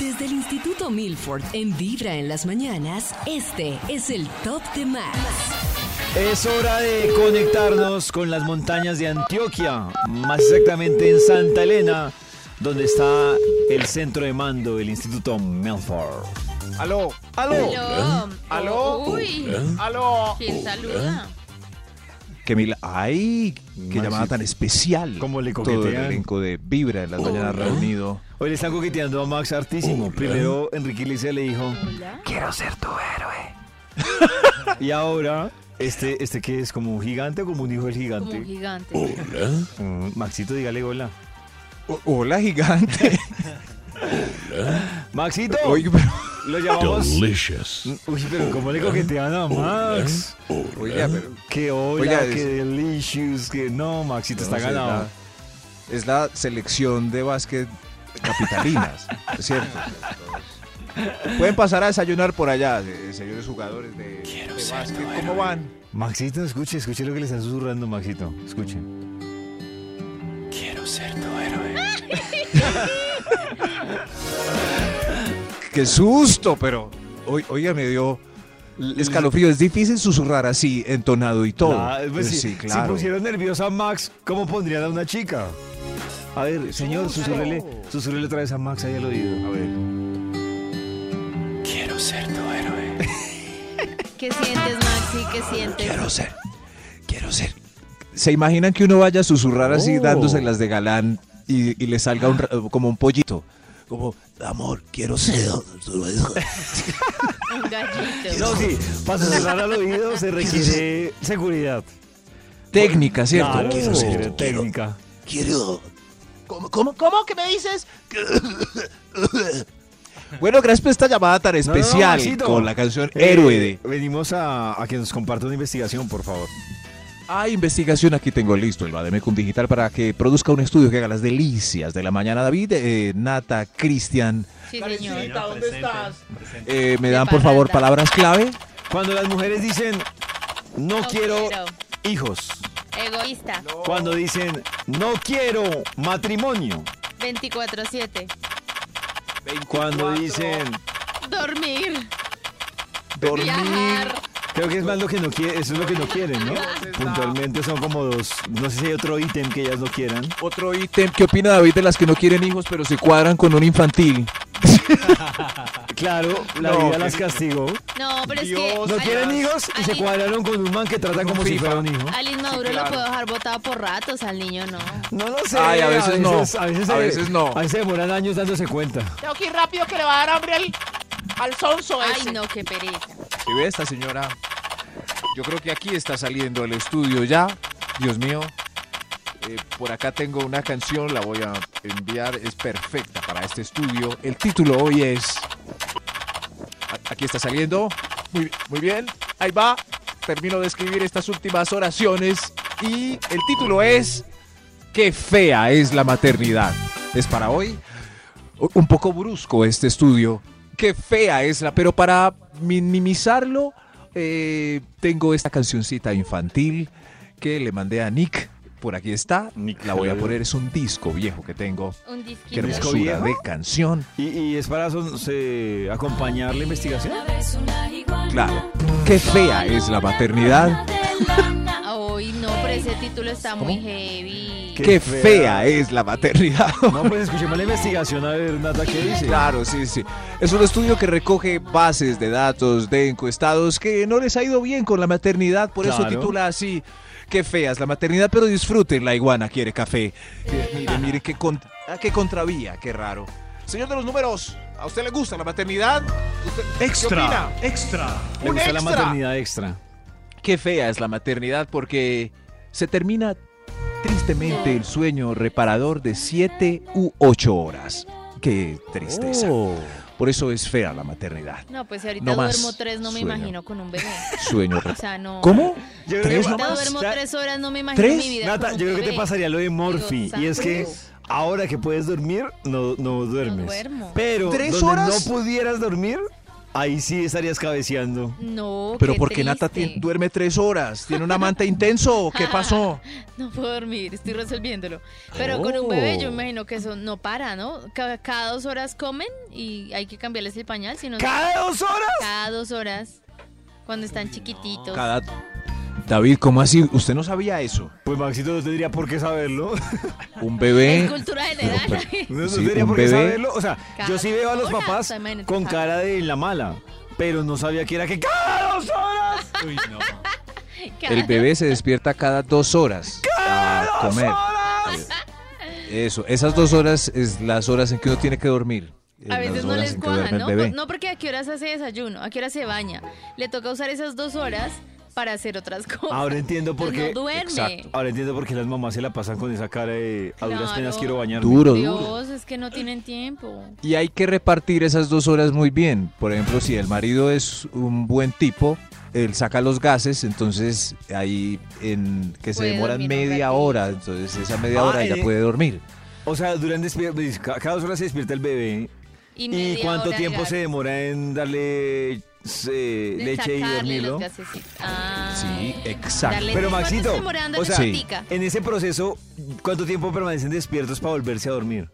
Desde el Instituto Milford en Vibra en las mañanas, este es el Top de Max. Es hora de conectarnos con las montañas de Antioquia, más exactamente en Santa Elena, donde está el centro de mando del Instituto Milford. Aló, ¡Aló! Aló. aló, Uy. aló. ¿Quién saluda? ¡Ay! ¡Qué Maxi. llamada tan especial! ¿Cómo le Todo el coquetean? elenco de Vibra en las mañanas reunido. Hoy le están coqueteando a Max hartísimo. Primero Enrique Iglesias le dijo, Hola. Quiero ser tu héroe. y ahora, este, este que es como un gigante o como un hijo del Como gigante. un gigante. Mm, Maxito, dígale hola. O- hola, gigante. Maxito, Oye, pero, lo llamamos. Delicious. Uy, pero ¿cómo le coquetean a Max? oiga, pero Que hola, es- delicious, que no, Maxito está no sé, ganado. la- es la selección de básquet capitalinas, es cierto. Pueden pasar a desayunar por allá, eh, señores jugadores de, de básquet. ¿Cómo van? Maxito, escuche, escuche lo que le están susurrando, Maxito. Escuche. ¡Qué susto! Pero, oi- oiga, me dio escalofrío. Es difícil susurrar así, entonado y todo. Ah, pues si, sí, si claro. pusieron nerviosa a Max, ¿cómo pondrían a una chica? A ver, señor, susurrele, susurrele otra vez a Max ahí al oído. A ver. ¿Qué sientes, Maxi? ¿Qué sientes? Quiero ser, quiero ser. ¿Se imaginan que uno vaya a susurrar así, Oh. dándose las de galán y, y le salga un ra- como un pollito? Como, amor, quiero ser. Un gallito. No, sí, para susurrar al oído se requiere seguridad. Técnica, ¿cierto? Claro, Quiero se ser, requiere técnica. quiero. ¿Cómo, cómo, cómo que me dices? bueno, gracias por esta llamada tan No, no, no, especial con la canción Eh, Héroe de... Venimos a, a que nos comparta una investigación, por favor. Ah, investigación, aquí tengo listo el Bademecum Digital para que produzca un estudio que haga las delicias de la mañana. David, eh, Nata, Cristian, Sí, señor. ¿dónde estás? eh, ¿me dan por favor palabras clave? Cuando las mujeres dicen, no, No quiero quiero. hijos. Egoísta. Cuando dicen, no quiero matrimonio. 24-7. Cuando dicen, Dormir. Dormir. Viajar. creo que es más lo que no quieren, eso es lo que no quieren, ¿no? Puntualmente son como dos, no sé si hay otro ítem que ellas no quieran. Otro ítem, ¿qué opina David de las que no quieren hijos pero se cuadran con un infantil? Claro, la No, vida que- las castigó. No, pero es que. Dios, No al- quieren hijos y se cuadraron con un man que trata como si FIFA. fuera un hijo. Al inmaduro claro. lo puedo dejar botado por ratos, al niño no. No lo sé. Ay, a veces no. A veces, A se- veces no. A veces se demoran años dándose cuenta. Tengo que ir rápido que le va a dar hambre al, al sonso Ay, ese. no, qué pereza. ¿Sí ve esta señora? Yo creo que aquí está saliendo el estudio ya. Dios mío. Eh, por acá tengo una canción, la voy a enviar. Es perfecta para este estudio. El título hoy es... Aquí está saliendo. Muy, muy bien. Ahí va. Termino de escribir estas últimas oraciones. Y el título es... Qué fea es la maternidad. Es para hoy. Un poco brusco este estudio. Qué fea es la... Pero para minimizarlo, eh, tengo esta cancioncita infantil que le mandé a Nick. Por aquí está. La voy a poner. Es un disco viejo que tengo. Un Qué. ¿Disco hermosura viejo? de canción. ¿Y, y es para son- se- acompañar la investigación? Claro. Qué fea es la maternidad. Ay, no, pero ese título está muy heavy. Qué Qué, fea. fea. es la maternidad. No, pues escuchemos la investigación a ver, Nata, ¿qué dice? Claro, sí, sí. Es un estudio que recoge bases de datos de encuestados que no les ha ido bien con la maternidad, por eso titula así. Qué fea es la maternidad, pero disfruten, la iguana quiere café. Eh, mire, mire, qué, con- ah, qué contravía, qué raro. Señor de los números, ¿a usted le gusta la maternidad? ¿Usted- ¿Qué Extra, opina? extra. Le gusta la maternidad extra. Qué fea es la maternidad porque se termina tristemente el sueño reparador de siete u ocho horas. Qué tristeza. Oh. Por eso es fea la maternidad. No, pues si ahorita No más duermo tres, no me sueño. imagino con un bebé. Sueño. O sea, no. ¿Cómo? Yo creo ¿Tres que Ahorita duermo tres horas, no me imagino ¿Tres? mi vida. Nata, con un yo creo que te pasaría lo de Morphy. Y es que ahora que puedes dormir, no, no duermes. duermo. Pero ¿Tres donde horas? no pudieras dormir, ahí sí estarías cabeceando. No, Pero qué porque Nata triste. ti- duerme tres horas. ¿Tiene un amante intenso? ¿Qué pasó? No puedo dormir, estoy resolviéndolo. Pero con un bebé yo Oh. imagino que eso no para, ¿no? Cada, cada dos horas comen y hay que cambiarles el pañal, si no ¿Cada dos horas? cada dos horas cuando están chiquititos. Cada... David, ¿cómo así? ¿Usted no sabía eso? Pues Maxito no tendría por qué saberlo. Un bebé... cultura general. No, no Sí, tendría un por qué bebé. saberlo. O sea, Cada yo sí veo a los papás con cada- cara de la mala. Pero no sabía que era que cada dos horas. Uy, no. El bebé se despierta cada dos horas a ¡Dos comer. horas! Eso, esas dos horas es las horas en que uno tiene que dormir. A veces no les en cuaja, ¿no? No porque a qué horas hace desayuno, a qué hora se baña. Le toca usar esas dos horas para hacer otras cosas. Ahora entiendo por Entonces qué. No duerme. Exacto. Ahora entiendo por qué las mamás se la pasan con esa cara de a duras Claro. penas quiero bañarme. Duro, duro. Dios, es que no tienen tiempo. Y hay que repartir esas dos horas muy bien. Por ejemplo, si el marido es un buen tipo, él saca los gases, entonces ahí en que se Puede demoran media hora, entonces esa media Ah, hora ya eh, puede dormir. O sea, duran despier- ca- cada dos horas se despierta el bebé. ¿Y, ¿Y, media cuánto tiempo se demora en darle eh, leche y dormirlo? los gasecitos? Ah. Sí, exacto. Darle- Pero ¿Cuánto Maxito, o sea, Sí. en ese proceso, ¿cuánto tiempo permanecen despiertos para volverse a dormir?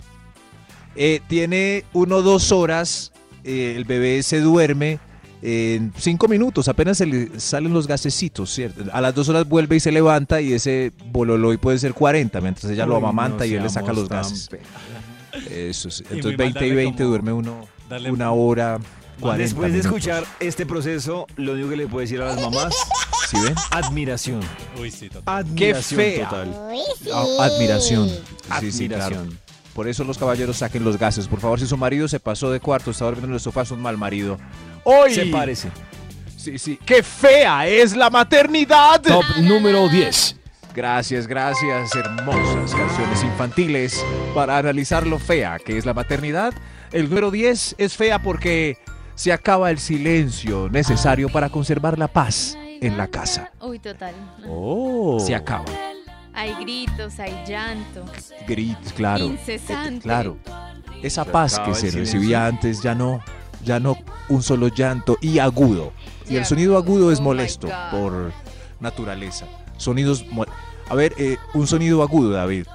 Eh, tiene uno o dos horas, eh, el bebé se duerme en cinco minutos, apenas se le salen los gasecitos, ¿cierto? A las dos horas vuelve y se levanta y ese bololoy puede ser 40, mientras ella lo amamanta no y él le saca los gases. Eso sí. Entonces mal 20 y darle 20 como- duerme uno una hora, 40 Después de minutos. escuchar este proceso, lo único que le puedo decir a las mamás, ¿Sí ven? admiración. Uy, sí, total. Admiración fea. total. Ah, admiración. Sí, sí, claro. Admiración. Por eso los caballeros saquen los gases. Por favor, si su marido se pasó de cuarto, está durmiendo en el sofá, es un mal marido. ¡Hoy! Se parece. Sí, sí. ¡Qué fea es la maternidad! Top número 10. Gracias, gracias. Hermosas canciones infantiles para analizar lo fea que es la maternidad. El número 10 es fea porque se acaba el silencio necesario para conservar la paz en la casa. Uy, total. Oh. Se acaba. Hay gritos, hay llanto. Gritos, claro. Incesante. Claro. Esa Se paz que se recibía antes ya no, ya no un solo llanto y agudo. Y el sonido agudo es oh molesto por naturaleza. Sonidos A ver, eh, un sonido agudo, David.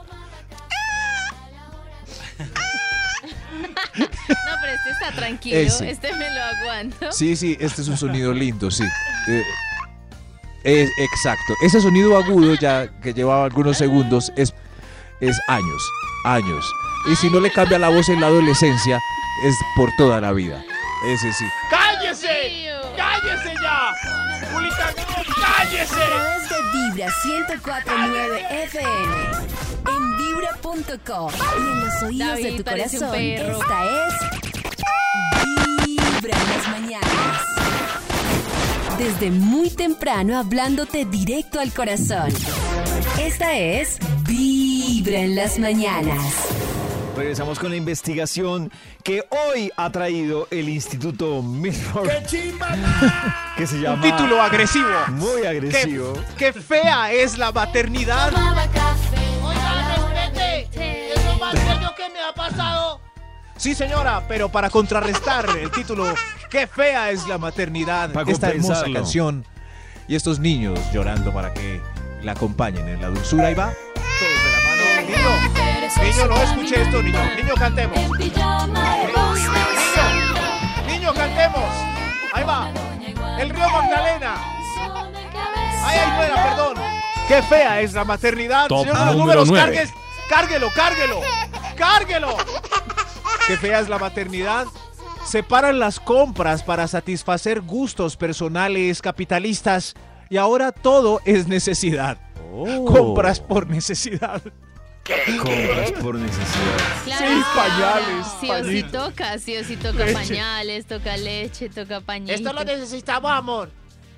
Está tranquilo. Ese. Este me lo aguanto. Sí, sí, este es un sonido lindo, sí. Eh, es- exacto. Ese sonido agudo ya que llevaba algunos segundos es, es años, años. Y si no le cambia la voz en la adolescencia, es por toda la vida. Ese sí. ¡Cállese! ¡Cállese ya! ¡Julita, cállese! través de Vibra 1049 FM. En vibra.com. Y en los oídos David de tu corazón. Esta es. Vibra en las mañanas. Desde muy temprano hablándote directo al corazón. Esta es Vibra en las mañanas. Regresamos con la investigación que hoy ha traído el Instituto Milford. que se llama... Un título agresivo. Muy agresivo. ¡Qué fea es la maternidad! Oiga, respete. Es lo más serio que me ha pasado. Sí, señora, pero para contrarrestar el título ¡Qué fea es la maternidad! Para esta hermosa canción y estos niños llorando para que la acompañen en la dulzura. Ahí va, todos de la mano. Niño, niño, no escuche esto, niño. Niño, cantemos. Niño, niño, cantemos. Ahí va. El río Magdalena. Ay, ay, fuera, perdón. ¡Qué fea es la maternidad! Top Señor de los número números, cargues, cárguelo, cárguelo. ¡Cárguelo! ¡Qué fea es la maternidad! Separan las compras para satisfacer gustos personales capitalistas y ahora todo es necesidad. Compras por necesidad. Compras por necesidad. Claro, Sí, pañales, Sí o sí toca, sí o sí toca Leche. pañales, toca leche, toca pañitos. Esto lo necesitamos, amor.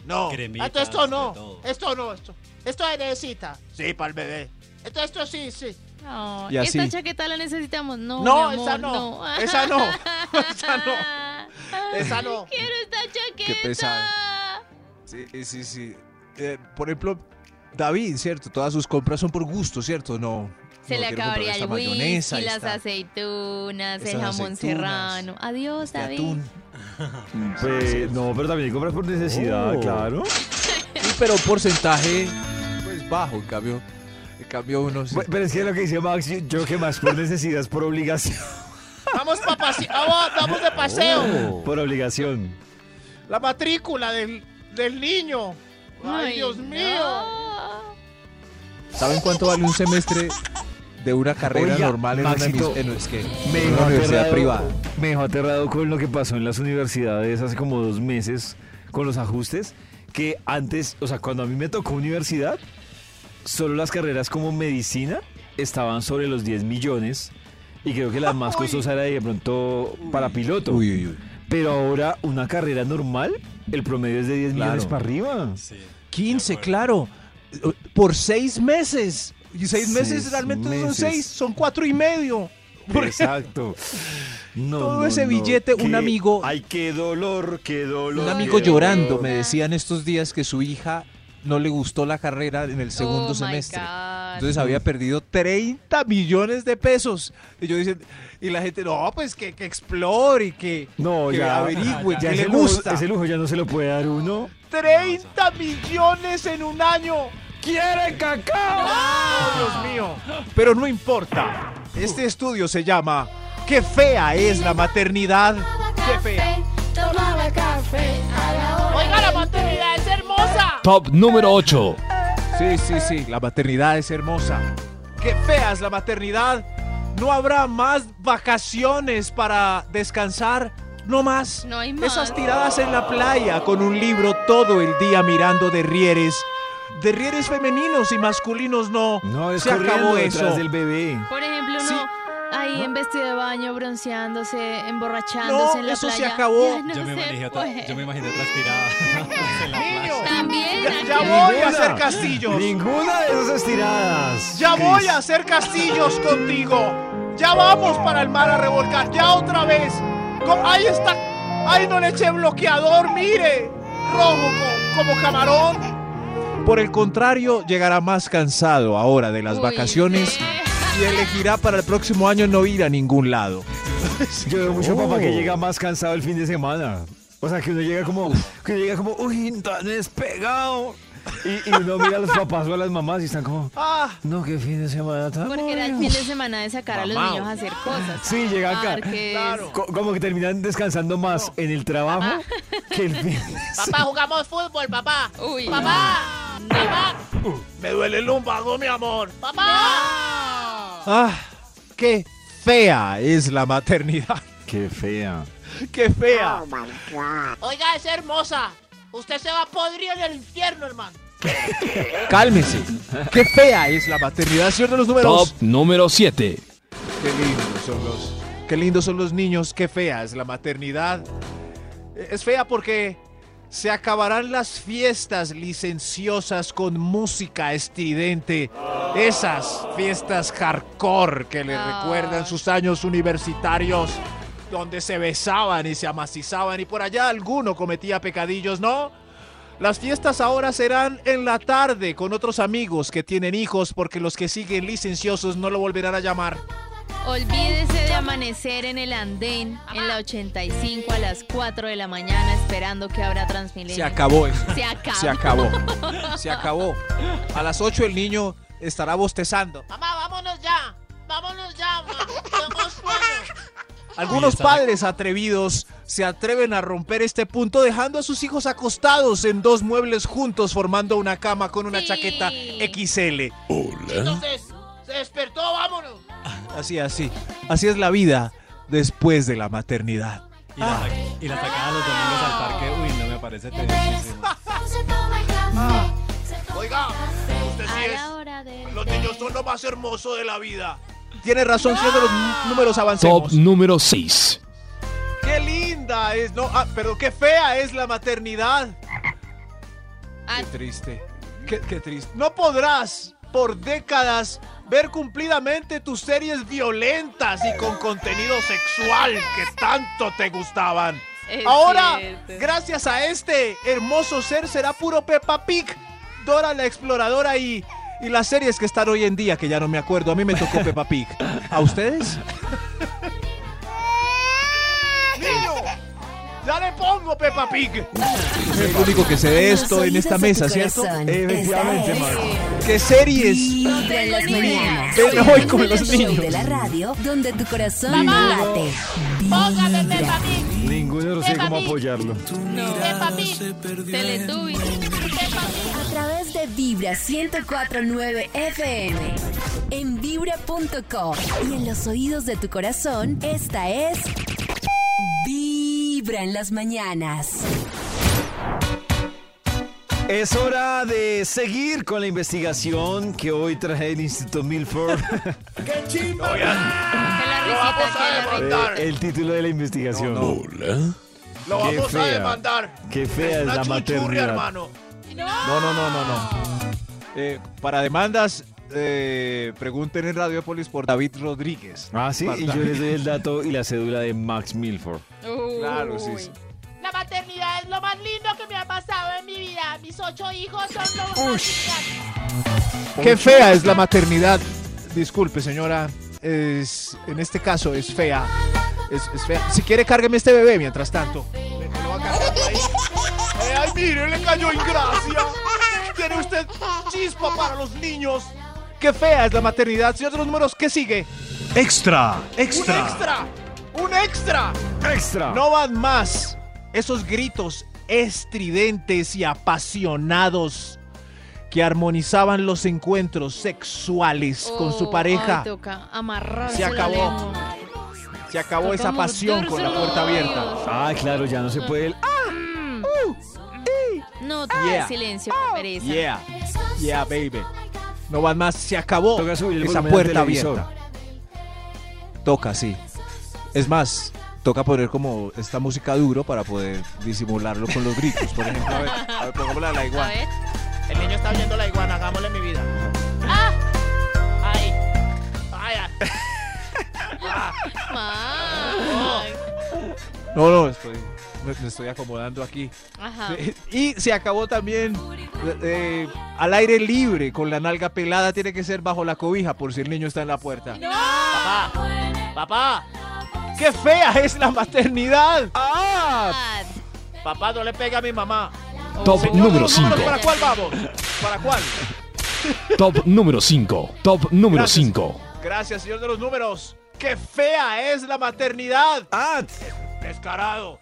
No. Cremitas, Esto, esto no. Esto no, esto. Esto se necesita. Sí, para el bebé. Esto, esto sí, sí. Y así. esta chaqueta la necesitamos. No, No, mi amor, esa no. Esa no. Esa no. Esa no. Quiero esta chaqueta. Qué pesado. Sí, sí, sí. Eh, por ejemplo, David, ¿cierto? Todas sus compras son por gusto, ¿cierto? No. Se no le acabaría el mayonesa, whisky, las aceitunas, el jamón aceitunas, serrano. Adiós, este David. atún. Pues, no, pero también compras por necesidad, Oh. claro. Sí, pero porcentaje pues bajo, en cambio, en cambio uno sí. Pero es que lo que dice Max, yo- que más por necesidad es por obligación. Vamos, pa pase- vamos, vamos de paseo. Por obligación. La matrícula del, del niño. Ay, Dios no. mío. ¿Saben cuánto vale un semestre de una carrera Oiga, normal en una, Maxito, emis- en- es que, Me en dejó, una universidad aterrado, privada? me dejó aterrado con lo que pasó en las universidades hace como dos meses con los ajustes, que antes, o sea, cuando a mí me tocó universidad, solo las carreras como medicina estaban sobre los 10 millones y creo que la más costosa era de pronto para piloto. Uy, uy, uy. Pero ahora una carrera normal, el promedio es de 10 Claro. millones para arriba. 15, claro. Por seis meses. Y seis Seis meses realmente no son meses. seis, son cuatro y medio. Exacto. No, Todo no, ese no. billete, un amigo- Ay, qué dolor, qué dolor. un amigo dolor. llorando me decía en estos días que su hija no le gustó la carrera en el segundo Oh semestre. Entonces había perdido 30 millones de pesos. Y yo dicen, y la gente, no, pues que, que explore y que, No, que ya. averigüe, ya que le ese lujo- gusta. ese lujo ya no se lo puede dar uno. 30 millones en un año. ¡Quiere cacao! Oh, Dios mío. Pero no importa. Este estudio se llama ¿Qué fea es la maternidad? Qué fea. Oiga, la maternidad es hermosa. Top número 8. Sí, sí, sí, la maternidad es hermosa. ¡Qué fea es la maternidad! ¿No habrá más vacaciones para descansar? No más. No hay más. Esas tiradas en la playa con un libro todo el día mirando derrieres. Derrieres femeninos y masculinos no. No, es Se acabó eso. del bebé. Por ejemplo, uno Sí. Ahí en vestido de baño, bronceándose, emborrachándose No, en la eso se playa. acabó. Ya no Yo me, se puede. yo me imaginé playa. Niño. También. Ya, voy a hacer castillos. Ninguna de esas estiradas. Ya voy a hacer castillos contigo. Ya vamos para el mar a revolcar. Ya otra vez. Ahí está. Ahí no le eché bloqueador. Mire. Rojo co- como camarón. Por el contrario, llegará más cansado ahora de las Uy, vacaciones. Y elegirá para el próximo año no ir a ningún lado. Yo veo mucho Oh. papá que llega más cansado el fin de semana. O sea, que uno llega como, que uno llega como, uy, tan despegado. Y, y uno mira a los papás o a las mamás y están como, Ah. no, qué fin de semana tan Porque era el bueno". fin de semana de sacar a los niños a hacer cosas. Sí, llega acá. Claro. Co- Como que terminan descansando más en el trabajo que el fin de Papá, jugamos fútbol, papá. Uy, Papá. Papá. Me duele el lumbago, mi amor. Papá. Ah, qué fea es la maternidad. Qué fea. Qué fea. Oiga, es hermosa. Usted se va a podrir en el infierno, hermano. Cálmese. Qué fea es la maternidad, de los Top números. número 7. Qué lindos son los. Qué lindos son los niños. Qué fea es la maternidad. Es fea porque se acabarán las fiestas licenciosas con música estridente. Esas fiestas hardcore que le Ah. recuerdan sus años universitarios, donde se besaban y se amacizaban y por allá alguno cometía pecadillos, ¿no? Las fiestas ahora serán en la tarde con otros amigos que tienen hijos porque los que siguen licenciosos no lo volverán a llamar. Olvídese de amanecer en el andén en la 85 a las 4 de la mañana esperando que abra Transmilenio. Se acabó eso. Se acabó. Se acabó. Se acabó. A las 8 el niño estará bostezando. Mamá, vámonos ya. Vámonos ya, mamá. Algunos padres atrevidos se atreven a romper este punto dejando a sus hijos acostados en dos muebles juntos formando una cama con una Sí. chaqueta XL. Entonces, se despertó. Así, así. Así es la vida después de la maternidad. Y la, y la sacada los domingos al parque, uy, no me parece tedioso. Oiga, usted sí es. Los niños son lo más hermoso de la vida. Tiene razón, siendo los números avancemos. Top número 6. Qué linda es, no, ah, pero qué fea es la maternidad. Ah, Qué triste, qué, qué triste. No podrás por décadas ver cumplidamente tus series violentas y con contenido sexual que tanto te gustaban. Es Ahora, cierto. gracias a este hermoso ser, será puro Peppa Pig, Dora la exploradora y, y las series que están hoy en día, que ya no me acuerdo. A mí me tocó Peppa Pig. ¿A ustedes? ¡Ya le pongo Peppa Pig! El único que se ve Los esto en esta de mesa, ¿cierto? Efectivamente. ¿Qué series? Vibra en las mañanas. Ven hoy con los niños. de la radio donde tu corazón late. Póngame. Peppa Pig. Ninguno no sé cómo apoyarlo. Peppa Pig. Teletubbies. Peppa Pig. A través de Vibra 1049 FM. En vibra.com. Y en los oídos de tu corazón, esta es. Vibra en las mañanas. Es hora de seguir con la investigación que hoy trae el Instituto Milford. ¡Qué chimba! La Lo vamos a demandar. Eh, el título de la investigación. Hola. Lo Qué vamos a fea. demandar. Qué fea es la maternidad. hermano. No, no, no, no, no. Eh, para demandas, eh, pregunten en Radiopolis por David Rodríguez. Ah, sí, y yo les doy el dato y la cédula de Max Milford. Claro, sí. La maternidad es lo más lindo que me ha pasado en mi vida. Mis ocho hijos son lo más lindos. Qué fea es la maternidad. Disculpe, señora. Es, en este caso es fea. Es, es fea. Si quiere, cárgueme este bebé mientras tanto. Me- me lo va cargando ahí. Ay, mire, le cayó ingracia. Tiene usted chispa para los niños. Qué fea es la maternidad. Señor de los números, ¿qué sigue? Extra, ¡Un extra! ¡Un extra! ¡Extra! No van más esos gritos estridentes y apasionados que armonizaban los encuentros sexuales con su Oh, pareja. ay, toca amarrarse Se acabó. Se acabó Toca esa pasión con la puerta abierta. Ah, claro, ya no se puede. el- No, toca Yeah. silencio, qué pereza. Yeah, yeah, baby. No van más, se acabó Toca subir el esa puerta abierta. Toca, sí. Es más, toca poner como esta música duro para poder disimularlo con los gritos. Por ejemplo, a ver, a ver, pongámosla a la A igual. ver. El niño está oyendo la iguana, hagámosle mi vida. ¡Ah! ¡Ay! ¡Ay! ay. Max. No, no, estoy, me, me estoy acomodando aquí. Ajá. Y se acabó también eh, al aire libre, con la nalga pelada, tiene que ser bajo la cobija por si el niño está en la puerta. ¡Papá! ¡Papá! ¡Qué fea es la maternidad! ¡Ah! Papá, no le pega a mi mamá. Top Señor número los números, 5. ¿Para cuál vamos? ¿Para cuál? Top número 5. Top número Gracias. 5. Gracias, señor de los números. ¡Qué fea es la maternidad! ¡Ah! Descarado.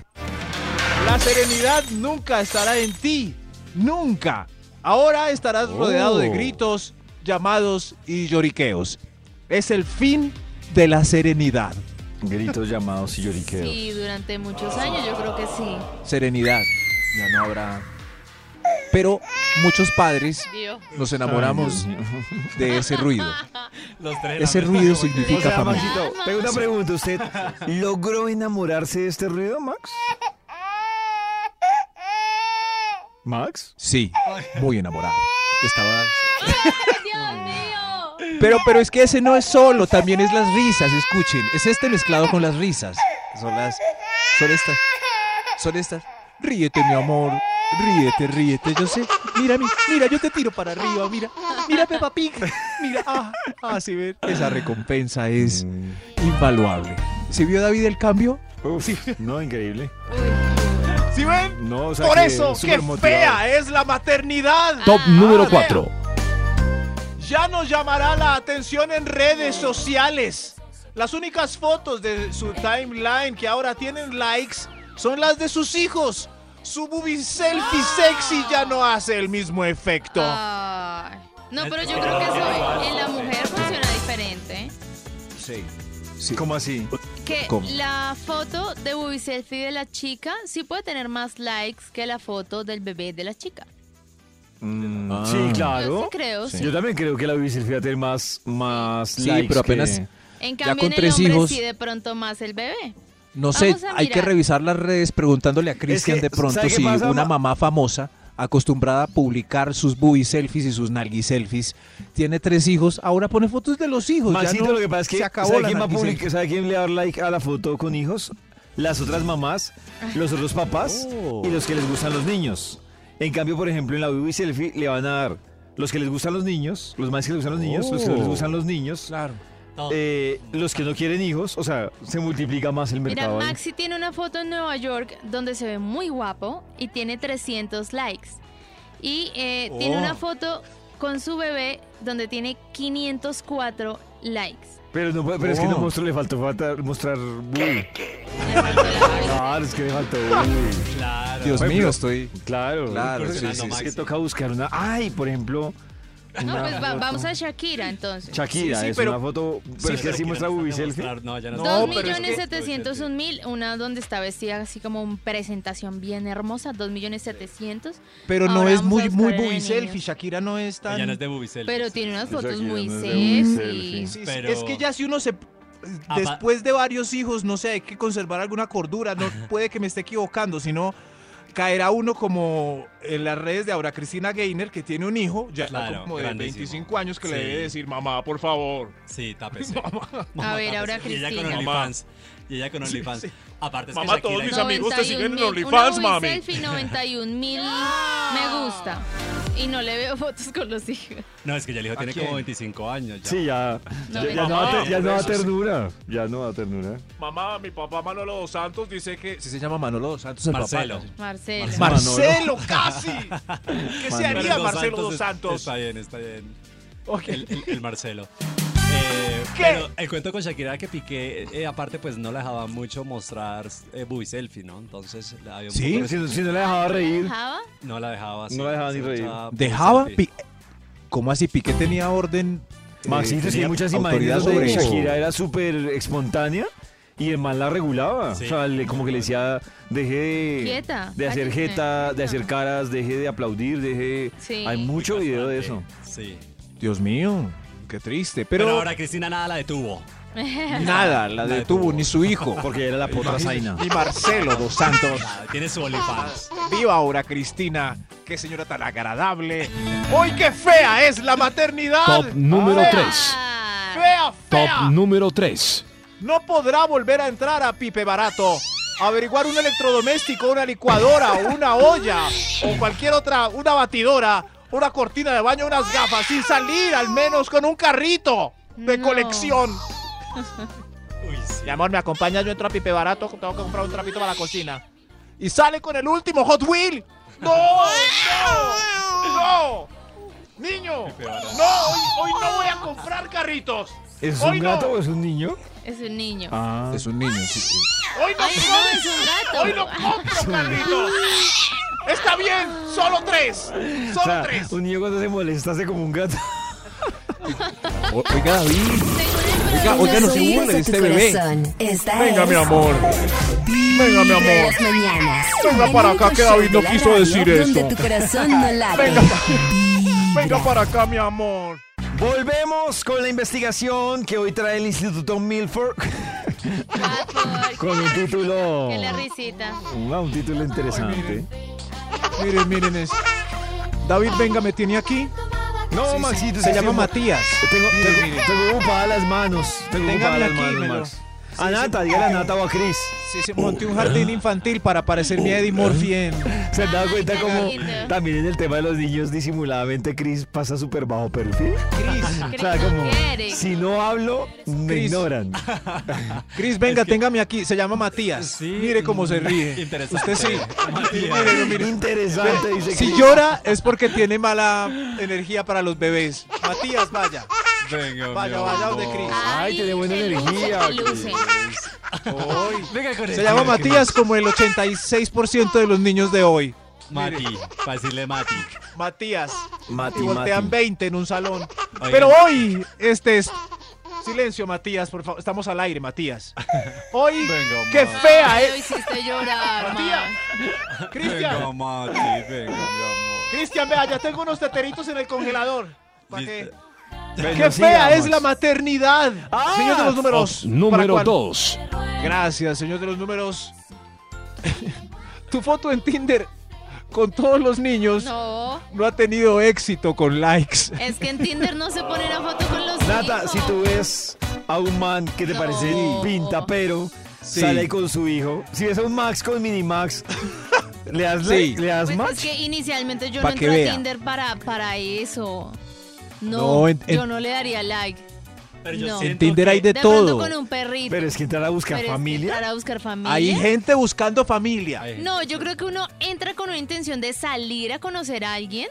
La serenidad nunca estará en ti. Nunca. Ahora estarás rodeado de Oh. gritos, llamados y lloriqueos. Es el fin de la serenidad. Gritos, llamados y lloriqueos. sí, durante muchos años yo creo que sí. Serenidad. Ya no habrá. Pero muchos padres nos enamoramos de ese ruido. Ese ruido O significa sea, familia. Maxito, tengo una pregunta. ¿Usted logró enamorarse de este ruido, Max? ¿Max? Sí, muy enamorado. Estaba. Pero, pero es que ese no es solo, también es las risas, escuchen. Es este mezclado con las risas. Son las. Son estas. Son estas. Ríete, mi amor. Ríete, ríete. Yo sé. Mira, mi- mira, yo te tiro para arriba. Mira, mira, Peppa Pig. Mira, ah, ah, sí, ven. Esa recompensa es invaluable. ¿Sí vio David el cambio? Uf, no, increíble. ¿Sí ven? No, o sea Por que eso, qué motivado. fea es la maternidad. Top Ah, número vea. 4. Ya nos llamará la atención en redes sociales. Las únicas fotos de su timeline que ahora tienen likes son las de sus hijos. Su movie selfie sexy ya no hace el mismo efecto. Ay. No, pero yo creo que eso en la mujer funciona diferente. Sí. sí. ¿Cómo así? Que ¿Cómo? la foto de booby selfie de la chica sí puede tener más likes que la foto del bebé de la chica. Mm, Ah. Sí, Yo claro. sí creo, sí. Yo también creo que la bici va a tener más, más Sí, likes pero que- apenas- En Ya cambio, con en tres el hombre hijos- sí de pronto más el bebé. No sé, hay que revisar las redes preguntándole a Cristian que, de pronto ¿sabe qué si pasa, una ma? mamá famosa acostumbrada a publicar sus booby selfies y sus nalgui selfies tiene tres hijos, ahora pone fotos de los hijos. ya Maxito, no- lo que pasa es que se acabó ¿sabe la quién, va a nalgui publicar- selfie. ¿sabe quién le va a dar like a la foto con hijos? las otras mamás, los otros papás Oh. y los que les gustan los niños. En cambio, por ejemplo, en la Baby Selfie le van a dar los que les gustan los niños, los más que les gustan los niños, los que no les Oh. gustan los niños, Claro. Eh, los que no quieren hijos, o sea, se multiplica más el Mira, mercado. ahí. Maxi tiene una foto en Nueva York donde se ve muy guapo y tiene 300 likes. Y eh, tiene Oh. una foto con su bebé donde tiene 504 likes. Pero, no, puede- pero es que no Oh. mostró, le faltó falta- mostrar bull. Le faltó la Barbie. Claro, es que le faltó bull. Claro. Dios mío, estoy. Claro, Claro, sí, es sí, que sí. toca buscar una. Ay, por ejemplo. No, una pues va- foto. vamos a Shakira entonces. Shakira, Sí, sí, es pero- una foto. Pero es que así muestra Bubi selfie. No, ya no. No, Dos pero es millones que- setecientos un mil, una donde está vestida así como en presentación bien hermosa, dos millones setecientos, Pero no Ahora es vamos a muy, buscar muy el selfie. Shakira no es tan. Ya no es de Bubicel. pero tiene unas fotos Shakira muy no es de movie sexy. selfie. Sí, sí, Pero- Es que ya si uno se... Apa- Después de varios hijos, no sé, hay que conservar alguna cordura. No puede que me esté equivocando, sino caerá uno como en las redes de Aura Cristina Gainer, que tiene un hijo, ya Claro, como de grandísimo. 25 años, que le Sí. debe decir, mamá, por favor. Sí, tápese. A ver, tápese. ahora Y ella con Cristina. OnlyFans. Y ella con OnlyFans. sí. Aparte es Mamá, que todos mis amigos te siguen en 91.000, OnlyFans, una mami. selfie, 91 mil me gusta. Y no le veo fotos con los hijos. No, es que ya el hijo ¿A tiene quién? como 25 años. Ya. Sí, ya. No, ya, ya no, da, ya no da ternura. Ya no da ternura. Mamá, mi papá Manolo dos Santos dice que... Sí se llama Manolo dos Santos el Marcelo. papá. Marcelo. Marcelo, casi. ¿Qué se haría Marcelo dos Santos? Está bien, está bien. Ok. El, el- el Marcelo. Eh, ¿Qué? Pero el cuento con Shakira que Piqué, eh, aparte, pues no la dejaba mucho mostrar eh, booby selfie, ¿no? Entonces había un ¿Sí? Pero si, si no la dejaba reír. ¿Dejaba? poco- no la dejaba así. No la dejaba ni se reír. echaba booby ¿Dejaba? selfie. Pi- ¿Cómo así? ¿Piqué tenía orden? eh, Maxito, tenía hay muchas autoridad imágenes donde sobre eso? Shakira era súper espontánea y el man la regulaba. Sí. O sea, le- como que le decía, deje de, Quieta, de hacer cállese, jeta, de quieta. hacer caras, deje de aplaudir, deje... Sí. Hay mucho video de eso. Sí. Dios mío, qué triste. Pero, Pero, ahora Cristina nada la detuvo. nada, la La detuvo, detuvo. ni su hijo. Porque era la potra zaina. Y Marcelo dos Santos. Nada, tiene su OnlyFans. Viva ahora Cristina. Qué señora tan agradable. ¡Hoy qué fea es la maternidad! Top número Fea, 3. Ah, ¡Fea, fea! Top número 3. No podrá volver a entrar a Pipe Barato. Averiguar un electrodoméstico, una licuadora o una olla o cualquier otra, una batidora, una cortina de baño, unas gafas, sin salir al menos con un carrito de No. colección. Uy, sí. Mi amor, me acompaña, yo entro a Pipe Barato, tengo que comprar un trapito para la cocina. Y sale con el último Hot Wheel. ¡No! ¡No! ¡No! ¡Niño! ¡No! Hoy, hoy no voy a comprar carritos. ¿Es Hoy un no. gato o es un niño? Es un niño. Ah. un niño, sí. Hoy no, Ay, no, es un gato. hoy no compro carritos. Está bien, solo tres. O Solo sea, tres. un niño cuando se molesta hace como un gato. Oiga, David. Oiga, no se burle este bebé. Venga, mi amor. Venga, mi amor. Venga para acá, que David no quiso decir eso. Venga, venga para acá, mi amor. Volvemos con la investigación que hoy trae el Instituto Milford con un título. Que la risita. Ah, un título interesante. Miren, miren es. David, venga, me tiene aquí. No, Maxito, Se sí, llama sí, Matías. Tengo, tengo, tengo ocupadas las manos. Tengo ocupadas las aquí, manos, Max. A Nata, dígale a Nata o a Chris. Sí, se monté un jardín infantil para parecerme a Eddie Murphy en... ¿Se han dado cuenta cómo también en el tema de los niños disimuladamente Chris pasa súper bajo perfil? Chris. O sea, Chris no como quiere. si no hablo, me Chris. ignoran. Chris, venga, Es que- téngame aquí. Se llama Matías. Sí. Mire cómo se ríe. Interesante. Usted sí. Mírelo, mire. Interesante, dice Si Chris. llora es porque tiene mala energía para los bebés. Matías, vaya. Venga, Vaya, vaya, donde Chris. Ay, tiene buena se energía, se luce. Hoy. Venga con Se el llama Matías como el 86% de los niños de hoy. Mati, para decirle Mati. Matías. Mati, Y voltean Mati. 20 en un salón. Oigan. Pero hoy, este es. Silencio, Matías, por favor. Estamos al aire, Matías. Hoy, Venga, qué Mati. fea, Ay, ¿eh? lo hiciste llorar, Matías. Cristian, Venga, Mati, venga, mi amor. Cristian, vea, ya tengo unos teteritos en el congelador. ¿Para qué? Listo. Bueno, ¡Qué fea es la maternidad! Ah, señor de los números. ¿para número? 2. Gracias, señor de los números. tu foto en Tinder con todos los niños no, No, ha tenido éxito con likes. es que en Tinder no se pone la foto con los Nata, hijos. si tú ves a un man que te No. parece pinta, pero Sí. sale con su hijo. Si ves a un Max con Minimax, ¿le das, Sí. ¿Le das Pues match? es que inicialmente yo Pa' no entré a. Tinder para, para eso. No, No, en- en- yo no le daría like. Pero yo No. siento En Tinder que- hay de, De todo. con un perrito. Pero es que entrar a buscar Pero es que familia. entrar a buscar familia. Hay gente buscando familia. Ay, No, yo creo que uno entra con una intención de salir a conocer a alguien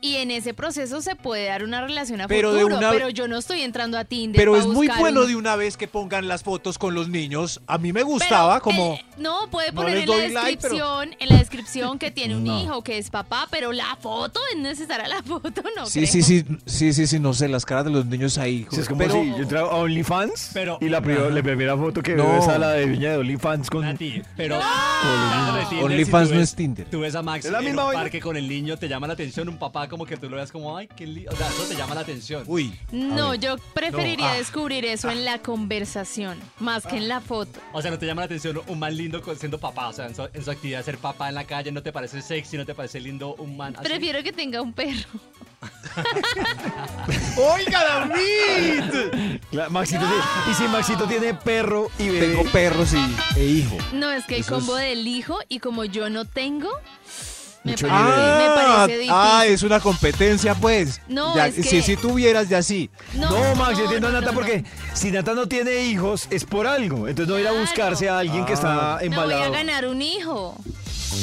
y en ese proceso se puede dar una relación a Pero de futuro, una- pero yo no estoy entrando a Tinder Pero es muy bueno un- de una vez que pongan las fotos con los niños. A mí me Pero, gustaba como... eh, no, puede no poner les en la doy like, pero- descripción, en la descripción que tiene un No. hijo, que es papá, pero la foto es necesaria la foto, no Sí, creo. sí, sí, sí, sí, sí, no sé, las caras de los niños ahí. Sí, es como pero, si yo entraba a OnlyFans Pero- y la, primera- la primera foto que No. veo es a la de Viña de OnlyFans con... Nati, pero OnlyFans si no es Tinder. Tú ves a Max Es la en misma un parque con el niño, te llama la atención, un papá como que tú lo veas como, ay, qué lindo. O sea, eso te llama la atención. Uy. No, yo preferiría No, ah. descubrir eso en la conversación, más que en la foto. O sea, no te llama la atención un man lindo con- siendo papá. O sea, en su, en su actividad de ser papá en la calle, ¿no te parece sexy? ¿No te parece lindo un man así? Prefiero que tenga un perro. ¡Oiga, David! Cla- Maxito tiene- y si Maxito tiene perro y bebé... Tengo perros y, e hijo. No, es que el Eso combo es- del hijo y como yo no tengo, me, parece, nivel. me parece difícil. ah, es una competencia, pues. No, Ya, es que- Si, si tuvieras ya sí. No, Max, yo entiendo a no, Nata no, porque si Nata no tiene hijos es por algo. Entonces no a ir a Claro. buscarse a alguien que está no. Me voy embalado. a ganar un hijo.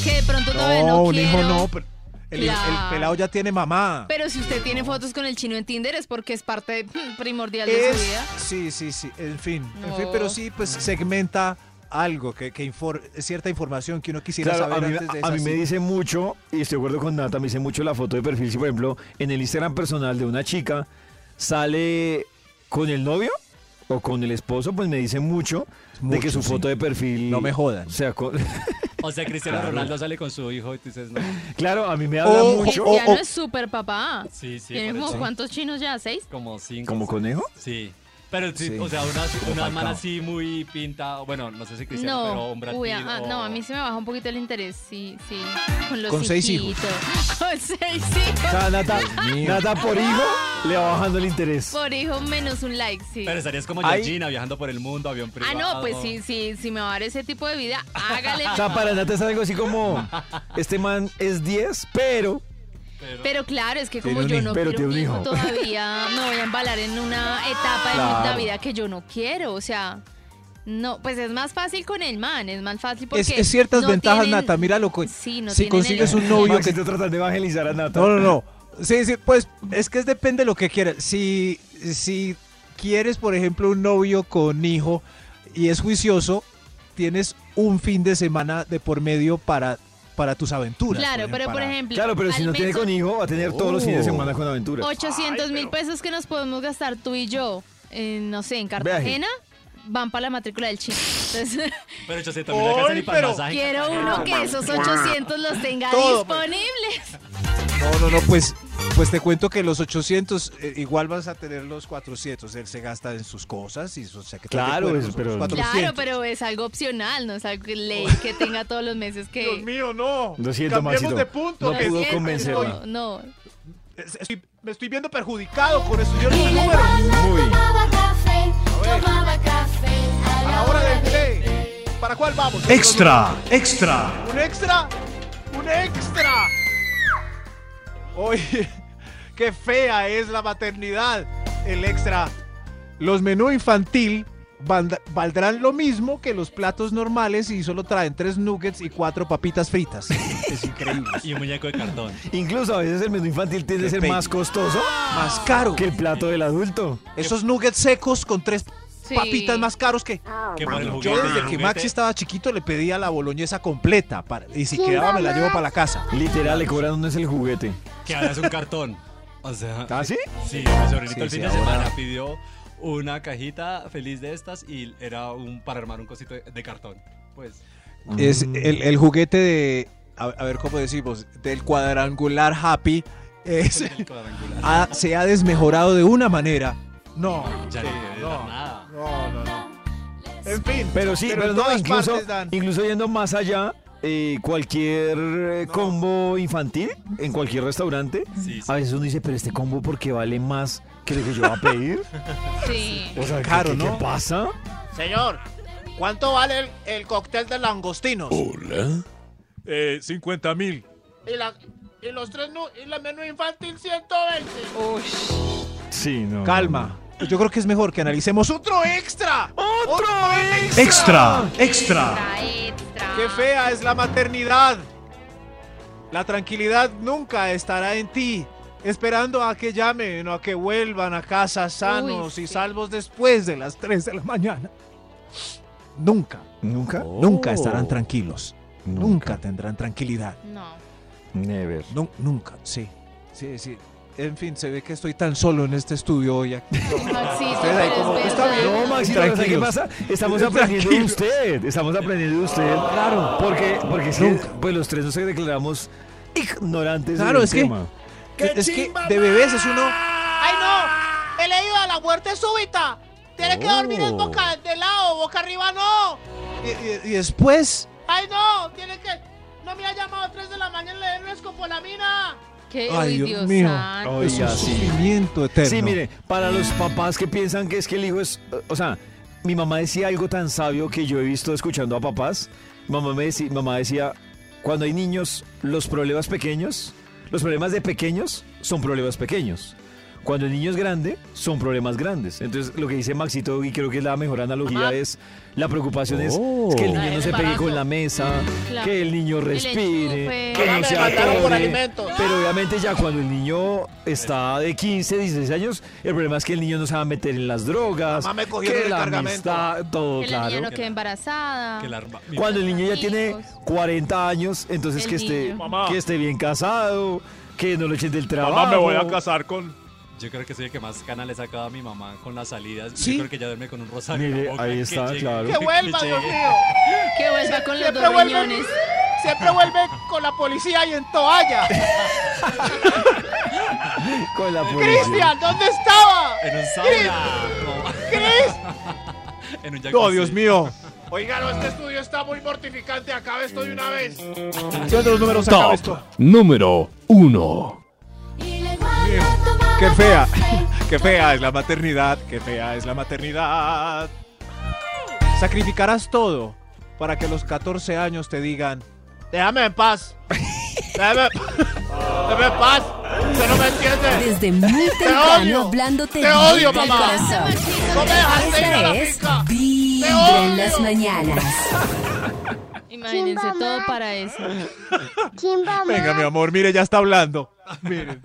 Que de pronto todavía no, No, un quiero. hijo no. pero el, el Claro. pelado ya tiene mamá. Pero si usted tiene fotos con el chino en Tinder es porque es parte mm, primordial de Es- su vida. sí, sí, sí. En fin, en No. fin, pero sí, pues segmenta algo, que, que infor- cierta información que uno quisiera Claro, a saber mí, antes de a mí me dice mucho, y estoy de acuerdo con Nata, me dice mucho la foto de perfil. Si, por ejemplo, en el Instagram personal de una chica sale con el novio o con el esposo, pues me dice mucho, de Mucho, que su sí. foto de perfil. No me jodan. O sea, con- O sea, Cristiano Ronaldo sale con su hijo y tú dices, no. claro, a mí me habla O- mucho. Cristiano o- es súper papá. Sí, sí. ¿Tiene por como eso. cuántos chinos ya? ¿Seis? Como cinco. ¿Como conejo? Sí. Pero sí, Sí. o sea, una, una man así muy pinta, bueno, no sé si Cristiano, pero No, Brad uy, ah, o- no, a mí se me baja un poquito el interés, sí, sí. Con los Con seis hijos. hijitos. Con seis O hijos. sea, Nata, mío. Nata por hijo le va bajando el interés. Por hijo menos un like, sí. Pero estarías como Ay. Georgina viajando por el mundo, avión Ah, privado. no, pues sí, sí, si me va a dar ese tipo de vida, hágale. O sea, para Nata es algo así como, este man es 10, pero Pero, Pero claro, es que como yo no pero quiero un tiene un hijo hijo. todavía, me voy a embalar en una etapa de Claro. la vida que yo no quiero, o sea, no, pues es más fácil con el man, es más fácil porque Es, es ciertas no ventajas, tienen- Nata. Co- Sí, no si consigues el- un novio que Maxito tratando de evangelizar a Nata. No, no, no. Sí, sí, pues es que es depende de lo que quieras. Si, si quieres, por ejemplo, un novio con hijo y es juicioso, tienes un fin de semana de por medio para, para tus aventuras. Claro, pero por para- ejemplo, Claro, pero si no tiene con hijo, va a tener todos los fines de Oh. semana con aventuras. 800 mil pesos que nos podemos gastar tú y yo, en, no sé, en Cartagena, van para la matrícula del chino. Entonces, pero 800 mil alcanza ni para el pero- masaje. quiero uno que esos 800 los tenga Todo, pues. disponibles. No, no, no, pues, pues te cuento que los 800, eh, igual vas a tener los 400. Él se gasta en sus cosas y sus de Claro, cuero, es- los pero- 400. Claro, pero es algo opcional, no es algo que ley que tenga todos los meses que... Dios mío, no. Lo siento, Cambiemos de punto. No pudo convencerla. No, no. es- estoy- me estoy viendo perjudicado con eso. Yo los números. Muy. Tomaba café, A la hora del té. ¿Para cuál vamos? Extra, extra. ¿Un extra? ¡Un extra! Oye, qué fea es la maternidad. El extra. Los menú infantil valdrán lo mismo que los platos normales y solo traen tres nuggets y cuatro papitas fritas. Es increíble. Y un muñeco de cartón. Incluso a veces el menú infantil tiende a ser más costoso Más caro. que el plato del adulto. Esos nuggets secos con tres Sí. papitas más caros que... Que por el juguete. Yo y desde el que Maxi estaba chiquito le pedía la boloñesa completa para- y si quedaba me la llevo para la casa. Literal, le cobran uno es el juguete. Que ahora es un cartón. O sea, ¿Ah, sí? sí, mi sobrinito Sí, el sí, fin de ahora- semana pidió una cajita feliz de estas y era un para armar un cosito de, de cartón. Pues, Es Mm. el, el juguete de, a, a ver cómo decimos, del cuadrangular happy. es- el cuadrangular. ha- se ha desmejorado de una manera. No, ya sí, no nada. no, no, no. En fin. Pero sí, Pero pero, no, incluso, incluso yendo más allá, eh, cualquier eh, combo infantil en cualquier restaurante, Sí, sí. a veces uno dice, pero este combo porque vale más que lo que yo voy a pedir. Sí. O sea, ¿qué- Caro, qué, ¿no? ¿qué pasa? Señor, ¿Cuánto vale el, el cóctel de langostinos? Eh, 50 mil. Y, la, y los tres nu- y la menú infantil 120. Sí, no. Calma. Yo creo que es mejor que analicemos otro extra. ¡Otro Extra, extra. Extra, extra. Qué fea es la maternidad. La tranquilidad nunca estará en ti, esperando a que llamen o a que vuelvan a casa sanos Uy, y sí. salvos después de las 3 de la mañana. Nunca, ¿Nunca? nunca estarán tranquilos. Nunca Nunca. tendrán tranquilidad. No. Never. Nu- nunca, sí. Sí, sí. En fin, se ve que estoy tan solo en este estudio hoy aquí. Maxito, pero como- es está bien. No, Maxito, ¿sabes qué pasa? Estamos aprendiendo de usted. Estamos aprendiendo de usted. Claro. Porque, porque Nunca. pues los tres nos declaramos ignorantes Claro, del es que- es que de bebés es uno... ¡Ay, no! He leído a la muerte súbita. Tiene que dormir en Oh. boca de lado, boca arriba no. Y, y- y después... ¡Ay, no! Tiene que. No me ha llamado a 3 de la mañana y le den escopolamina. Ay, Dios Dios, mío. santo. Es un sí. sufrimiento eterno. Sí, mire, para los papás que piensan que es que el hijo es, o sea, mi mamá decía algo tan sabio que yo he visto escuchando a papás. Mamá me decía, mamá decía, cuando hay niños, los problemas pequeños, los problemas de pequeños son problemas pequeños. Cuando el niño es grande, son problemas grandes. Entonces, lo que dice Maxito, y creo que es la mejor analogía, es la preocupación es, Oh. es que el Ah, niño no el se pegue con la mesa, Claro. que el niño el respire, enchufe. que no se atore. alimentos. Pero obviamente ya cuando el niño está de 15, 16 años, el problema es que el niño no se va a meter en las drogas, Mamá, me que el la cargamento. amistad, todo Que la niña claro. no quede embarazada. Que la arma- Cuando el niño ya tiene Hijos. 40 años, entonces El que esté. Mamá. que esté bien casado, que no lo echen del trabajo. Mamá, me voy a casar con. Yo creo que soy el que más ganas le sacaba a mi mamá con las salidas. ¿Sí? Yo creo que ella duerme con un rosario. en la Mire, boca, ahí que está, llegue- claro. ¡Que vuelva, que Dios mío! Que vuelva con los Siempre dos vuelve- riñones. Siempre vuelve con la policía y en toalla. Con la policía. ¡Cristian! ¿Dónde estaba? En un sauna. ¡Cris! en un ¡Oh, jacuzzi. Dios mío! Oigan, no, este estudio está muy mortificante. Acabe esto de una vez. Señor de los números, acaba esto. Top número 1. ¡Qué fea! ¡Qué fea es la maternidad! ¡Qué fea es la maternidad! Sacrificarás todo para que a los 14 años te digan Déjame en paz. Déjame, déjame en paz. Usted no me entiende. Desde muy odio. temprano hablándote Te odio, mamá. corazón. No me dejaste ir a la finca. Vibra en las mañanas. Imagínense todo para eso. Venga, mi amor, mire, ya está hablando. Miren.